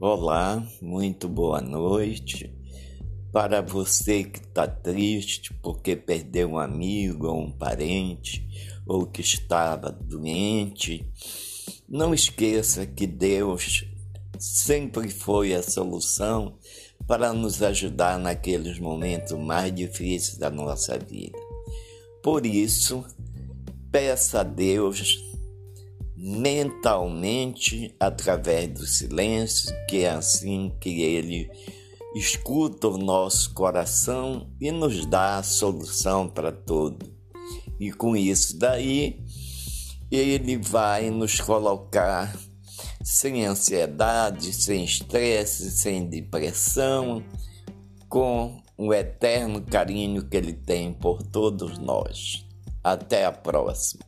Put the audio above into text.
Olá, muito boa noite. Para você que está triste porque perdeu um amigo ou um parente, ou que estava doente, não esqueça que Deus sempre foi a solução para nos ajudar naqueles momentos mais difíceis da nossa vida. Por isso, peça a Deus mentalmente através do silêncio, que é assim que ele escuta o nosso coração e nos dá a solução para tudo. E com isso daí, ele vai nos colocar sem ansiedade, sem estresse, sem depressão, com o eterno carinho que ele tem por todos nós. Até a próxima.